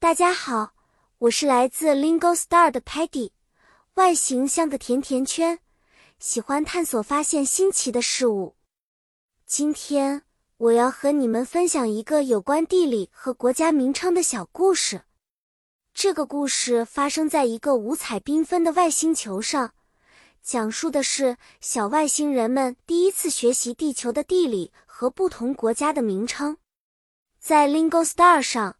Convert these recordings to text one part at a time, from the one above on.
大家好，我是来自 Lingo Star 的 Peggy，外形像个甜甜圈，喜欢探索发现新奇的事物。今天我要和你们分享一个有关地理和国家名称的小故事。这个故事发生在一个五彩缤纷的外星球上，讲述的是小外星人们第一次学习地球的地理和不同国家的名称。在 Lingo Star 上。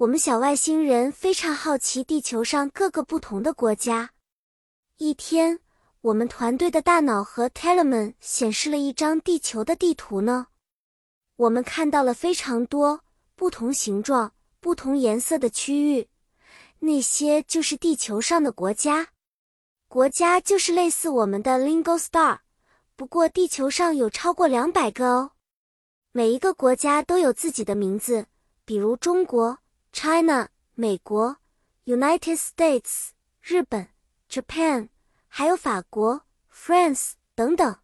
我们小外星人非常好奇地球上各个不同的国家。一天，我们团队的大脑和 Telemann 显示了一张地球的地图呢。我们看到了非常多不同形状、不同颜色的区域，那些就是地球上的国家。国家就是类似我们的 Lingo Star，不过地球上有超过两百个哦。每一个国家都有自己的名字，比如中国。China 美国，United States 日本，Japan 还有法国，France 等等。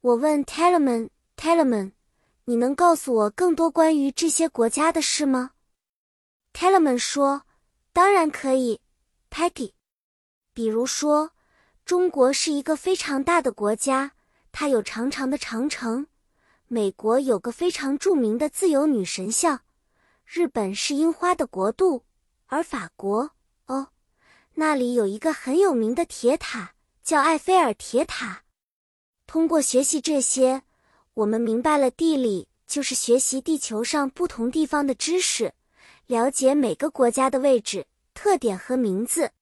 我问 t e l e m a n t e l e m a n 你能告诉我更多关于这些国家的事吗？Telemann 说：“当然可以，Peggy。比如说，中国是一个非常大的国家，它有长长的长城。美国有个非常著名的自由女神像。”日本是樱花的国度，而法国哦，那里有一个很有名的铁塔，叫埃菲尔铁塔。通过学习这些，我们明白了地理就是学习地球上不同地方的知识，了解每个国家的位置、特点和名字。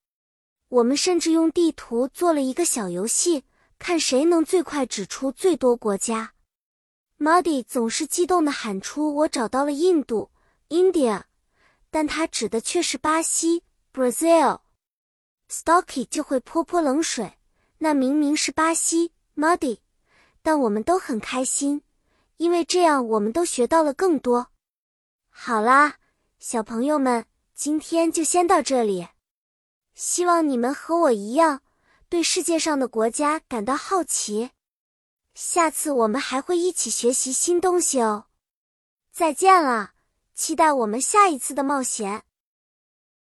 我们甚至用地图做了一个小游戏，看谁能最快指出最多国家。Muddy 总是激动地喊出：“我找到了印度。” India，但它指的却是巴西 Brazil。Stocky 就会泼泼冷水，那明明是巴西 Muddy。但我们都很开心，因为这样我们都学到了更多。好啦，小朋友们，今天就先到这里。希望你们和我一样，对世界上的国家感到好奇。下次我们还会一起学习新东西哦。再见了。期待我们下一次的冒险。